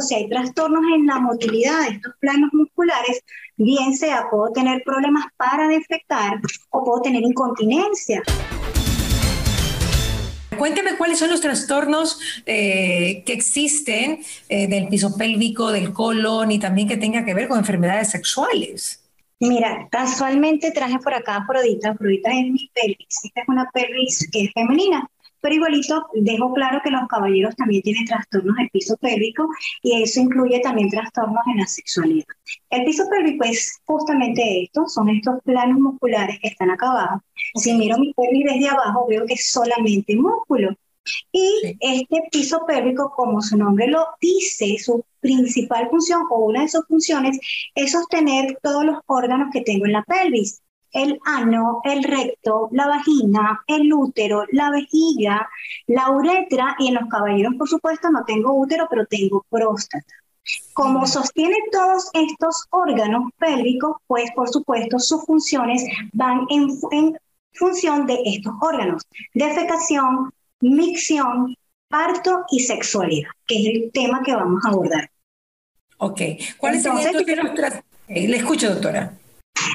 si hay trastornos en la motilidad de estos planos musculares, bien sea puedo tener problemas para defecar o puedo tener incontinencia. Cuénteme cuáles son los trastornos eh, que existen eh, del piso pélvico, del colon y también que tenga que ver con enfermedades sexuales. Mira, casualmente traje por acá a Afrodita. Afrodita es mi pelvis. Esta es una pelvis que es femenina. Pero igualito dejo claro que los caballeros también tienen trastornos del piso pélvico y eso incluye también trastornos en la sexualidad. El piso pélvico es justamente esto, son estos planos musculares que están acá abajo. Si miro mi pelvis desde abajo veo que es solamente músculo. Y este piso pélvico, como su nombre lo dice, su principal función o una de sus funciones es sostener todos los órganos que tengo en la pelvis el ano, el recto, la vagina, el útero, la vejiga, la uretra y en los caballeros, por supuesto, no tengo útero, pero tengo próstata. Como sostiene todos estos órganos pélvicos, pues por supuesto sus funciones van en, función de estos órganos, defecación, micción, parto y sexualidad, que es el tema que vamos a abordar. Ok, ¿cuáles son estos? Le escucho, doctora.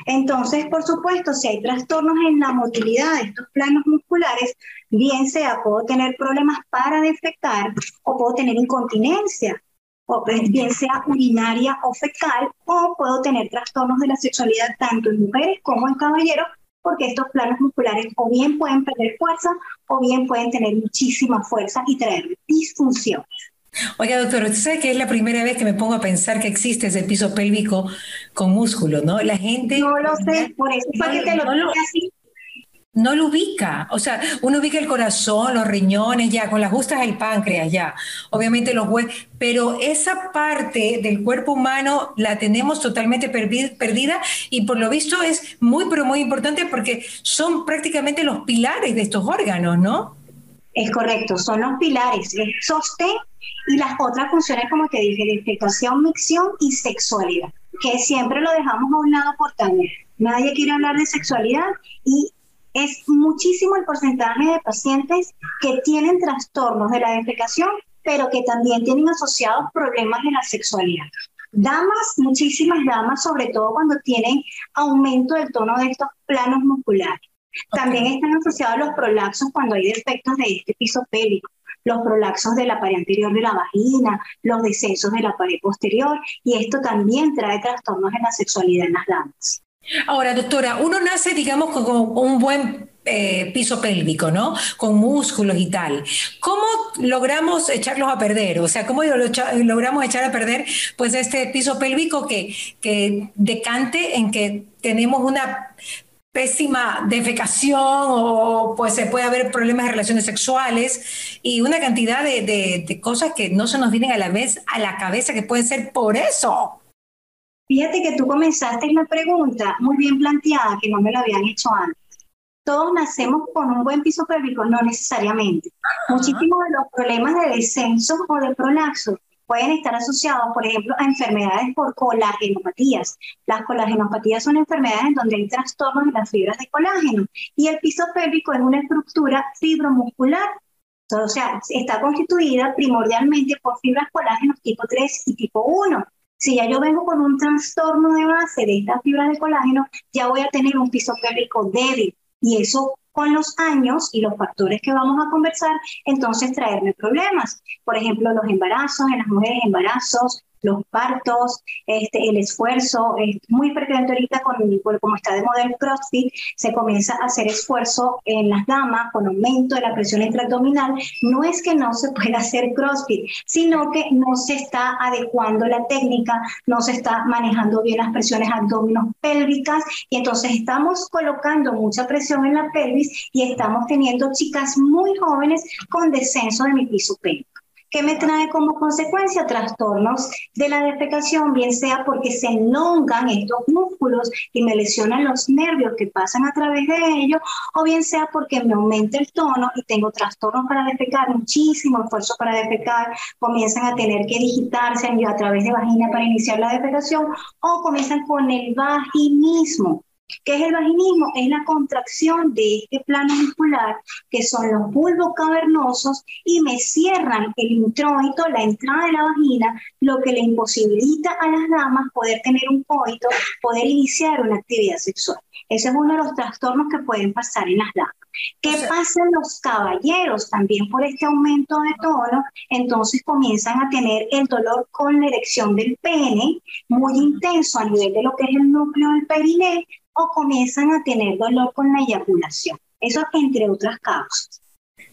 Entonces, por supuesto, si hay trastornos en la motilidad de estos planos musculares, bien sea puedo tener problemas para defecar o puedo tener incontinencia, o pues, bien sea urinaria o fecal, o puedo tener trastornos de la sexualidad tanto en mujeres como en caballeros, porque estos planos musculares o bien pueden perder fuerza o bien pueden tener muchísima fuerza y traer disfunciones. Oiga, doctor, usted sabe que es la primera vez que me pongo a pensar que existe ese piso pélvico con músculo, ¿no? La gente... No lo sé, por eso que te lo así. No lo ubica, o sea, uno ubica el corazón, los riñones, ya, con las justas el páncreas, ya, obviamente los huesos, pero esa parte del cuerpo humano la tenemos totalmente perdida y por lo visto es muy, pero muy importante porque son prácticamente los pilares de estos órganos, ¿no? Es correcto, son los pilares, el sostén y las otras funciones, como te dije, de defecación, micción y sexualidad, que siempre lo dejamos a un lado por. Nadie quiere hablar de sexualidad y es muchísimo el porcentaje de pacientes que tienen trastornos de la defecación, pero que también tienen asociados problemas de la sexualidad. Damas, muchísimas damas, sobre todo cuando tienen aumento del tono de estos planos musculares. También están asociados los prolapsos cuando hay defectos de este piso pélvico, los prolapsos de la pared anterior de la vagina, los descensos de la pared posterior, y esto también trae trastornos en la sexualidad en las damas. Ahora, doctora, uno nace, digamos, con un buen eh, piso pélvico, ¿no? Con músculos y tal. ¿Cómo logramos echarlos a perder? O sea, ¿cómo logramos echar a perder pues este piso pélvico que, que decante en que tenemos una pésima defecación o pues se puede haber problemas de relaciones sexuales y una cantidad de, cosas que no se nos vienen a la vez a la cabeza que pueden ser por eso. Fíjate que tú comenzaste una pregunta muy bien planteada que no me lo habían hecho antes. Todos nacemos con un buen piso pélvico, no necesariamente. Muchísimos de los problemas de descenso o de prolapso pueden estar asociados, por ejemplo, a enfermedades por colagenopatías. Las colagenopatías son enfermedades en donde hay trastornos en las fibras de colágeno y el piso pélvico es una estructura fibromuscular. O sea, está constituida primordialmente por fibras colágenos tipo 3 y tipo 1. Si ya yo vengo con un trastorno de base de estas fibras de colágeno, ya voy a tener un piso pélvico débil y eso con los años y los factores que vamos a conversar, entonces traerme problemas. Por ejemplo, los embarazos, en las mujeres embarazos, los partos, este, el esfuerzo, es muy frecuente ahorita con, como está de modelo CrossFit, se comienza a hacer esfuerzo en las damas con aumento de la presión intraabdominal. No es que no se pueda hacer CrossFit, sino que no se está adecuando la técnica, no se está manejando bien las presiones abdominos pélvicas y entonces estamos colocando mucha presión en la pelvis y estamos teniendo chicas muy jóvenes con descenso de mi piso pélvico. ¿Qué me trae como consecuencia trastornos de la defecación, bien sea porque se enlongan estos músculos y me lesionan los nervios que pasan a través de ellos, o bien sea porque me aumenta el tono y tengo trastornos para defecar, muchísimo esfuerzo para defecar, comienzan a tener que digitarse a través de vagina para iniciar la defecación, o comienzan con el vaginismo ¿Qué es el vaginismo? Es la contracción de este plano muscular, que son los bulbos cavernosos, y me cierran el introito, la entrada de la vagina, lo que le imposibilita a las damas poder tener un coito, poder iniciar una actividad sexual. Ese es uno de los trastornos que pueden pasar en las damas. ¿Qué pasa en los caballeros? También por este aumento de tono, entonces comienzan a tener el dolor con la erección del pene, muy intenso a nivel de lo que es el núcleo del periné, o comienzan a tener dolor con la eyaculación. Eso entre otras causas.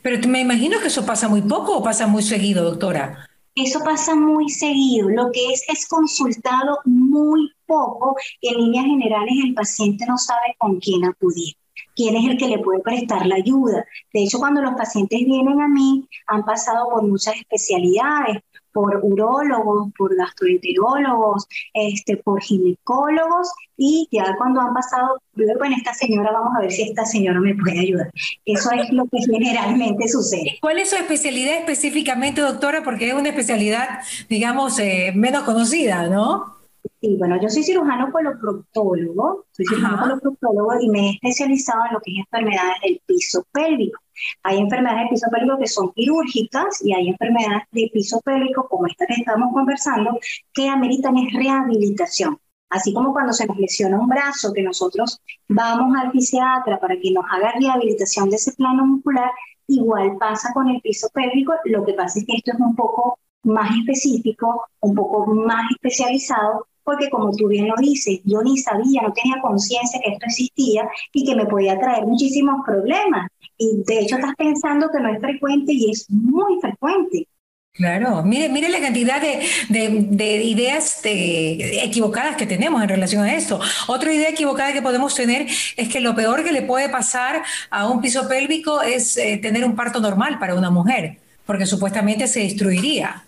Pero me imagino que eso pasa muy poco o pasa muy seguido, doctora. Eso pasa muy seguido. Lo que es es consultado muy poco y en líneas generales el paciente no sabe con quién acudir quién es el que le puede prestar la ayuda. De hecho, cuando los pacientes vienen a mí, han pasado por muchas especialidades, por urólogos, por gastroenterólogos, este, por ginecólogos y ya cuando han pasado, bueno, esta señora, vamos a ver si esta señora me puede ayudar. Eso es lo que generalmente sucede. ¿Cuál es su especialidad específicamente, doctora? Porque es una especialidad, digamos, eh, menos conocida, ¿no? Sí, bueno, yo soy cirujano coloproctólogo, soy cirujano coloproctólogo y me he especializado en lo que es enfermedades del piso pélvico. Hay enfermedades del piso pélvico que son quirúrgicas y hay enfermedades de piso pélvico, como esta que estamos conversando, que ameritan rehabilitación. Así como cuando se nos lesiona un brazo, que nosotros vamos al fisiatra para que nos haga rehabilitación de ese plano muscular, igual pasa con el piso pélvico. Lo que pasa es que esto es un poco más específico, un poco más especializado, porque como tú bien lo dices, yo ni sabía, no tenía conciencia que esto existía y que me podía traer muchísimos problemas. Y de hecho estás pensando que no es frecuente y es muy frecuente. Claro, mire, mire la cantidad de, de, ideas equivocadas que tenemos en relación a esto. Otra idea equivocada que podemos tener es que lo peor que le puede pasar a un piso pélvico es eh, tener un parto normal para una mujer, porque supuestamente se destruiría.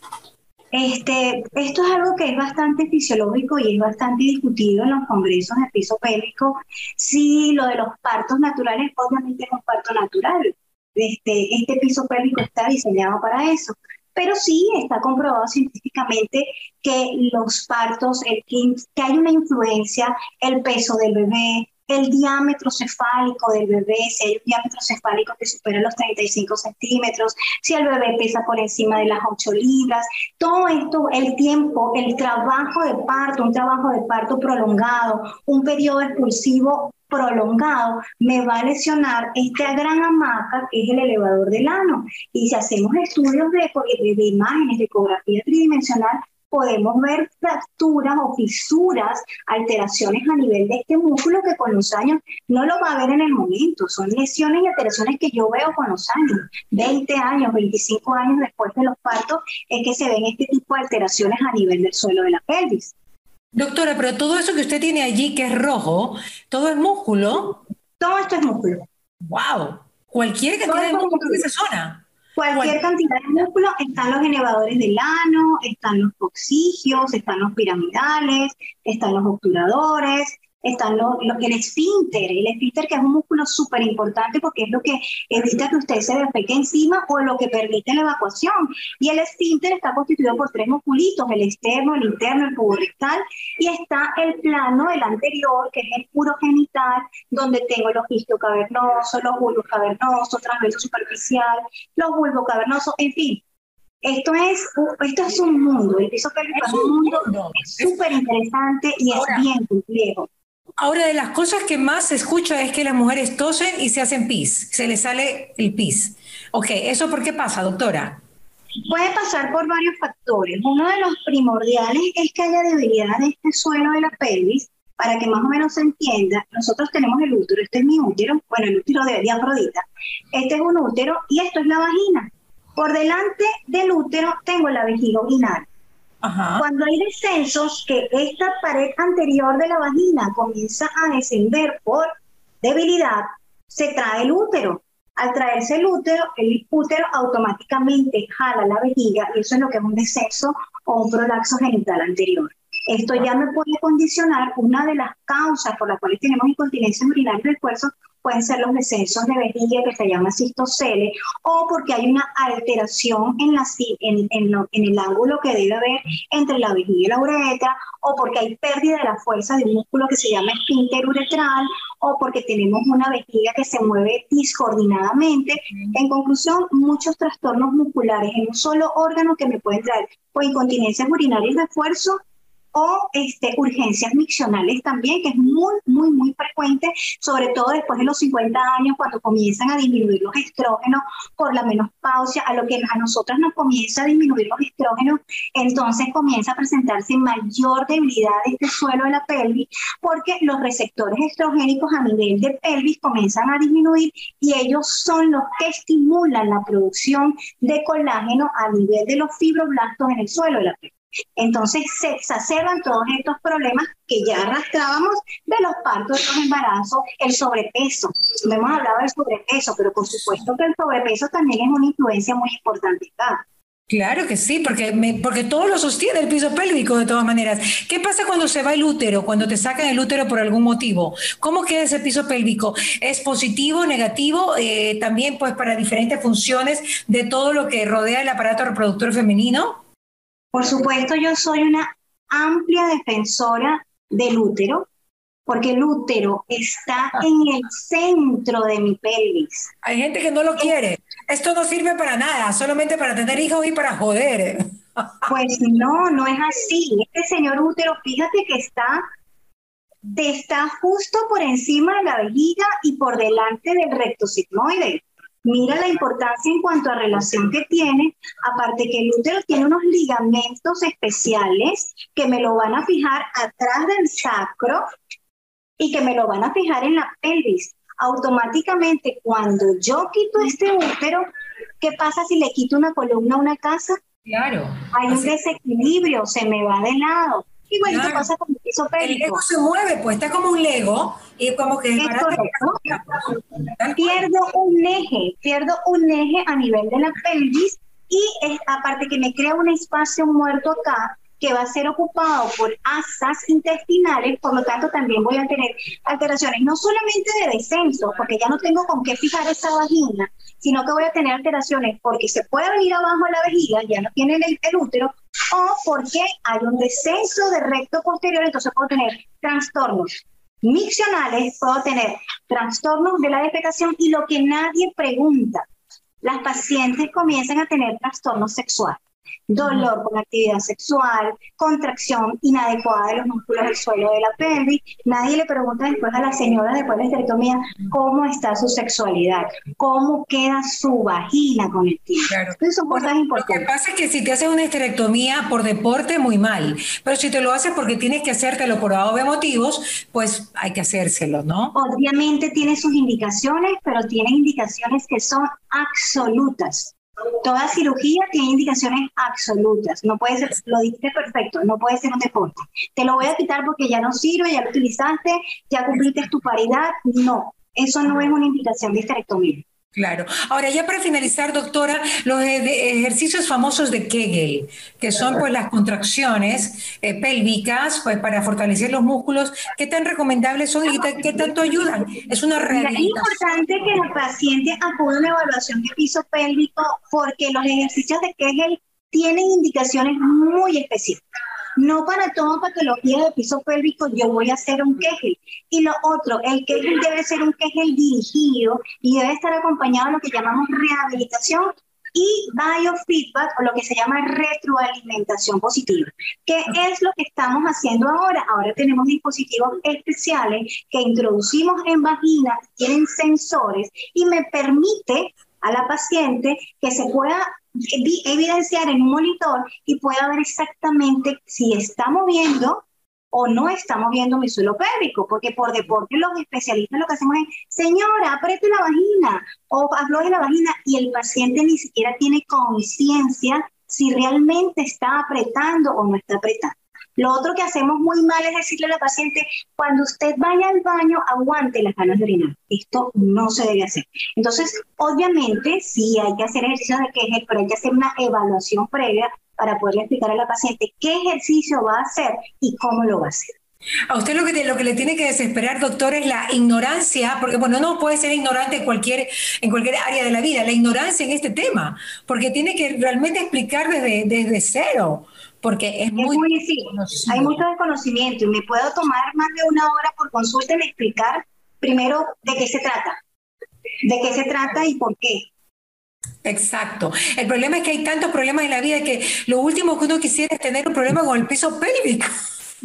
Este, esto es algo que es bastante fisiológico y es bastante discutido en los congresos de piso pélvico. Sí, lo de los partos naturales, obviamente es un parto natural. Este, este piso pélvico está diseñado para eso. Pero sí está comprobado científicamente que los partos, que hay una influencia, el peso del bebé, el diámetro cefálico del bebé, si hay un diámetro cefálico que supera los 35 centímetros, si el bebé pesa por encima de las 8 libras, todo esto, el tiempo, el trabajo de parto, un trabajo de parto prolongado, un periodo expulsivo prolongado, me va a lesionar esta gran hamaca que es el elevador del ano. Y si hacemos estudios de, de imágenes, de ecografía tridimensional, podemos ver fracturas o fisuras, alteraciones a nivel de este músculo que con los años no lo va a ver en el momento. Son lesiones y alteraciones que yo veo con los años. 20 años, 25 años después de los partos es que se ven este tipo de alteraciones a nivel del suelo de la pelvis. Doctora, pero todo eso que usted tiene allí que es rojo, ¿todo es músculo? Todo esto es músculo. ¡Wow! Cualquier cantidad de músculo en esa zona. Cualquier cantidad de músculo, están los elevadores del ano, están los oxigios, están los piramidales, están los obturadores, están los, el esfínter, el esfínter que es un músculo súper importante porque es lo que evita que usted se despegue encima o lo que permite la evacuación. Y el esfínter está constituido por tres musculitos, el externo, el interno, el rectal, y está el plano, el anterior, que es el puro genital, donde tengo los cavernoso, los bulbos cavernosos, transverso superficial, los bulbos cavernosos, en fin, esto es, esto es un mundo, el piso pélvico es un mundo súper interesante y es bien complejo. Ahora, de las cosas que más se escucha es que las mujeres tosen y se hacen pis, se les sale el pis. Ok, ¿eso por qué pasa, doctora? Puede pasar por varios factores. Uno de los primordiales es que haya debilidad en este suelo de la pelvis. Para que más o menos se entienda, nosotros tenemos el útero, este es mi útero, bueno, el útero de Afrodita. Este es un útero y esto es la vagina. Por delante del útero tengo la vejiga urinal. Cuando hay descensos, que esta pared anterior de la vagina comienza a descender por debilidad, se trae el útero. Al traerse el útero, el útero automáticamente jala la vejiga y eso es lo que es un descenso o un prolaxo genital anterior. Esto ya me puede condicionar. Una de las causas por las cuales tenemos incontinencia urinaria de esfuerzo pueden ser los descensos de vejiga que se llama cistocele o porque hay una alteración en, la, en, en, el ángulo que debe haber entre la vejiga y la uretra o porque hay pérdida de la fuerza de un músculo que se llama esfínter uretral o porque tenemos una vejiga que se mueve discoordinadamente. En conclusión, muchos trastornos musculares en un solo órgano que me pueden traer o incontinencias urinarias de esfuerzo o este, urgencias miccionales también, que es muy, muy, muy frecuente, sobre todo después de los 50 años, cuando comienzan a disminuir los estrógenos por la menopausia, a lo que a nosotras nos comienza a disminuir los estrógenos, entonces comienza a presentarse mayor debilidad de este suelo de la pelvis, porque los receptores estrogénicos a nivel de pelvis comienzan a disminuir y ellos son los que estimulan la producción de colágeno a nivel de los fibroblastos en el suelo de la pelvis. Entonces se exacerban todos estos problemas que ya arrastrábamos de los partos, de los embarazos, el sobrepeso. No hemos hablado del sobrepeso, pero por supuesto que el sobrepeso también es una influencia muy importante acá. Claro que sí, porque, porque todo lo sostiene el piso pélvico de todas maneras. ¿Qué pasa cuando se va el útero, cuando te sacan el útero por algún motivo? ¿Cómo queda ese piso pélvico? ¿Es positivo, negativo? Eh, también pues para diferentes funciones de todo lo que rodea el aparato reproductor femenino. Por supuesto, yo soy una amplia defensora del útero, porque el útero está ah. en el centro de mi pelvis. Hay gente que no lo quiere. Esto no sirve para nada, solamente para tener hijos y para joder. Pues no, no es así. Este señor útero, fíjate que está, está justo por encima de la vejiga y por delante del recto sigmoide. Mira la importancia en cuanto a relación que tiene, aparte que el útero tiene unos ligamentos especiales que me lo van a fijar atrás del sacro y que me lo van a fijar en la pelvis. Automáticamente, cuando yo quito este útero, ¿qué pasa si le quito una columna a una casa? Claro. Hay un desequilibrio, se me va de lado. Igual claro. pasa con el piso pélvico. El Lego se mueve, pues está como un Lego y como que es Pierdo un eje, pierdo un eje a nivel de la pelvis y aparte que me crea un espacio muerto acá que va a ser ocupado por asas intestinales, por lo tanto también voy a tener alteraciones, no solamente de descenso, porque ya no tengo con qué fijar esa vagina, sino que voy a tener alteraciones porque se puede venir abajo la vejiga, ya no tiene el, el útero, o porque hay un descenso de recto posterior, entonces puedo tener trastornos miccionales, puedo tener trastornos de la defecación y lo que nadie pregunta, las pacientes comienzan a tener trastornos sexuales dolor con actividad sexual, contracción inadecuada de los músculos del suelo de la pelvis. Nadie le pregunta después a la señora después de la esterectomía cómo está su sexualidad, cómo queda su vagina con el tiempo. Claro. son cosas importantes. Lo que pasa es que si te haces una esterectomía por deporte, muy mal. Pero si te lo haces porque tienes que hacértelo por de motivos, pues hay que hacérselo, ¿no? Obviamente tiene sus indicaciones, pero tiene indicaciones que son absolutas. Toda cirugía tiene indicaciones absolutas. No puede ser, lo dijiste perfecto, no puede ser un deporte. Te lo voy a quitar porque ya no sirve, ya lo utilizaste, ya cumpliste tu paridad. No, eso no es una indicación de esterectomía. Claro. Ahora, ya para finalizar, doctora, los ejercicios famosos de Kegel, que son pues las contracciones eh, pélvicas, pues para fortalecer los músculos, ¿qué tan recomendables son y qué tanto ayudan? Es una realidad. Es importante que el paciente acuda a una evaluación de piso pélvico porque los ejercicios de Kegel tienen indicaciones muy específicas. No para toda patología de piso pélvico yo voy a hacer un Kegel. Y lo otro, el Kegel debe ser un Kegel dirigido y debe estar acompañado de lo que llamamos rehabilitación y biofeedback o lo que se llama retroalimentación positiva. ¿Qué es lo que estamos haciendo ahora? Ahora tenemos dispositivos especiales que introducimos en vagina, tienen sensores y me permite a la paciente que se pueda evidenciar en un monitor y pueda ver exactamente si está moviendo o no está moviendo mi suelo pélvico, porque por deporte los especialistas lo que hacemos es, señora, apriete la vagina o afloje la vagina y el paciente ni siquiera tiene conciencia si realmente está apretando o no está apretando. Lo otro que hacemos muy mal es decirle a la paciente, cuando usted vaya al baño, aguante las ganas de orinar. Esto no se debe hacer. Entonces, obviamente, sí hay que hacer ejercicios de queje, pero hay que hacer una evaluación previa para poderle explicar a la paciente qué ejercicio va a hacer y cómo lo va a hacer. A usted lo que, lo que le tiene que desesperar, doctor, es la ignorancia, porque bueno, no puede ser ignorante en cualquier, en cualquier área de la vida, la ignorancia en este tema, porque tiene que realmente explicar desde, desde cero, porque es, muy... difícil. hay mucho desconocimiento y me puedo tomar más de una hora por consulta en explicar primero de qué se trata, de qué se trata y por qué. Exacto. El problema es que hay tantos problemas en la vida que lo último que uno quisiera es tener un problema con el piso pélvico.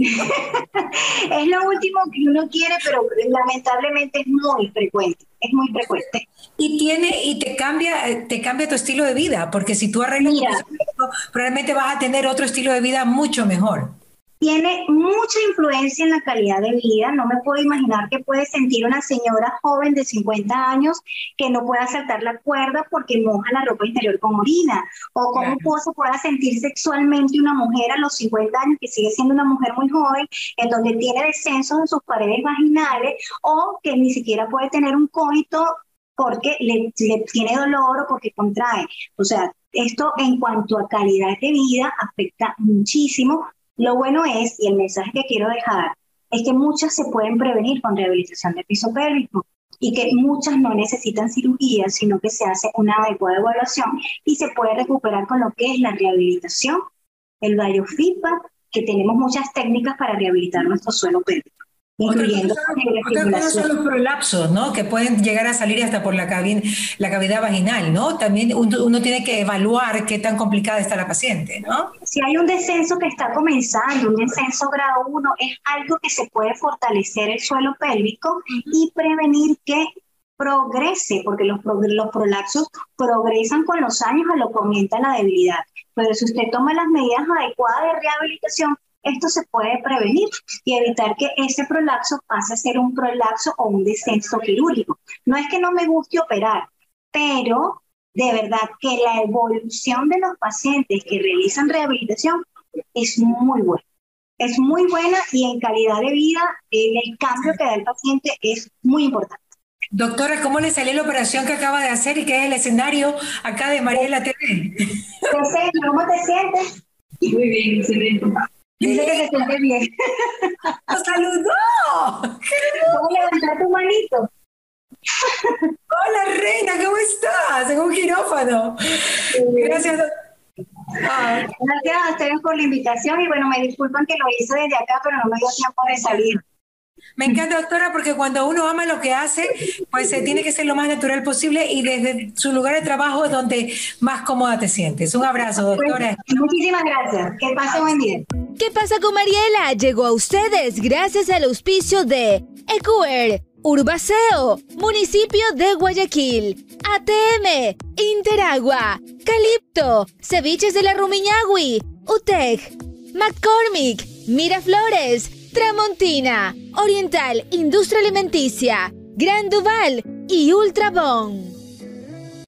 es lo último que uno quiere, pero lamentablemente es muy frecuente, es muy frecuente. Y tiene y te cambia te cambia tu estilo de vida, porque si tú arreglas probablemente vas a tener otro estilo de vida mucho mejor tiene mucha influencia en la calidad de vida. No me puedo imaginar que puede sentir una señora joven de 50 años que no pueda saltar la cuerda porque moja la ropa interior con orina. O cómo se pueda sentir sexualmente una mujer a los 50 años que sigue siendo una mujer muy joven, en donde tiene descensos en sus paredes vaginales o que ni siquiera puede tener un coito porque le, le tiene dolor o porque contrae. O sea, esto en cuanto a calidad de vida afecta muchísimo lo bueno es, y el mensaje que quiero dejar, es que muchas se pueden prevenir con rehabilitación de piso pélvico y que muchas no necesitan cirugía, sino que se hace una adecuada evaluación y se puede recuperar con lo que es la rehabilitación, el biofeedback, que tenemos muchas técnicas para rehabilitar nuestro suelo pélvico incluyendo otra son los prolapsos, ¿no? Que pueden llegar a salir hasta por la, la cavidad vaginal, ¿no? También uno, tiene que evaluar qué tan complicada está la paciente, ¿no? Si hay un descenso que está comenzando, un descenso grado 1, es algo que se puede fortalecer el suelo pélvico y prevenir que progrese, porque los, los prolapsos progresan con los años a lo que aumenta la debilidad. Pero si usted toma las medidas adecuadas de rehabilitación, esto se puede prevenir y evitar que ese prolapso pase a ser un prolapso o un descenso quirúrgico. No es que no me guste operar, pero de verdad que la evolución de los pacientes que realizan rehabilitación es muy buena. Es muy buena y en calidad de vida el cambio que da el paciente es muy importante. Doctora, ¿cómo le salió la operación que acaba de hacer y que es el escenario acá de Mariela TV? ¿Cómo te sientes? Muy bien, excelente. Dice que se siente bien. ¡Nos saludó! ¿Puedo levantar tu manito? Hola, reina, ¿cómo estás? En un quirófano. Gracias. Ah. Gracias a ustedes por la invitación y bueno, me disculpan que lo hice desde acá, pero no me dio tiempo de salir. Me encanta, doctora, porque cuando uno ama lo que hace, pues se tiene que ser lo más natural posible y desde su lugar de trabajo es donde más cómoda te sientes. Un abrazo, doctora. muchísimas gracias. Que pase buen día. ¿Qué pasa con Mariela? Llegó a ustedes gracias al auspicio de Ecuer, Urbaceo, Municipio de Guayaquil, ATM, Interagua, Calipto, Ceviches de la Rumiñahui, UTEC, McCormick, Miraflores, Tramontina, Oriental Industria Alimenticia, Gran Duval y Ultrabón.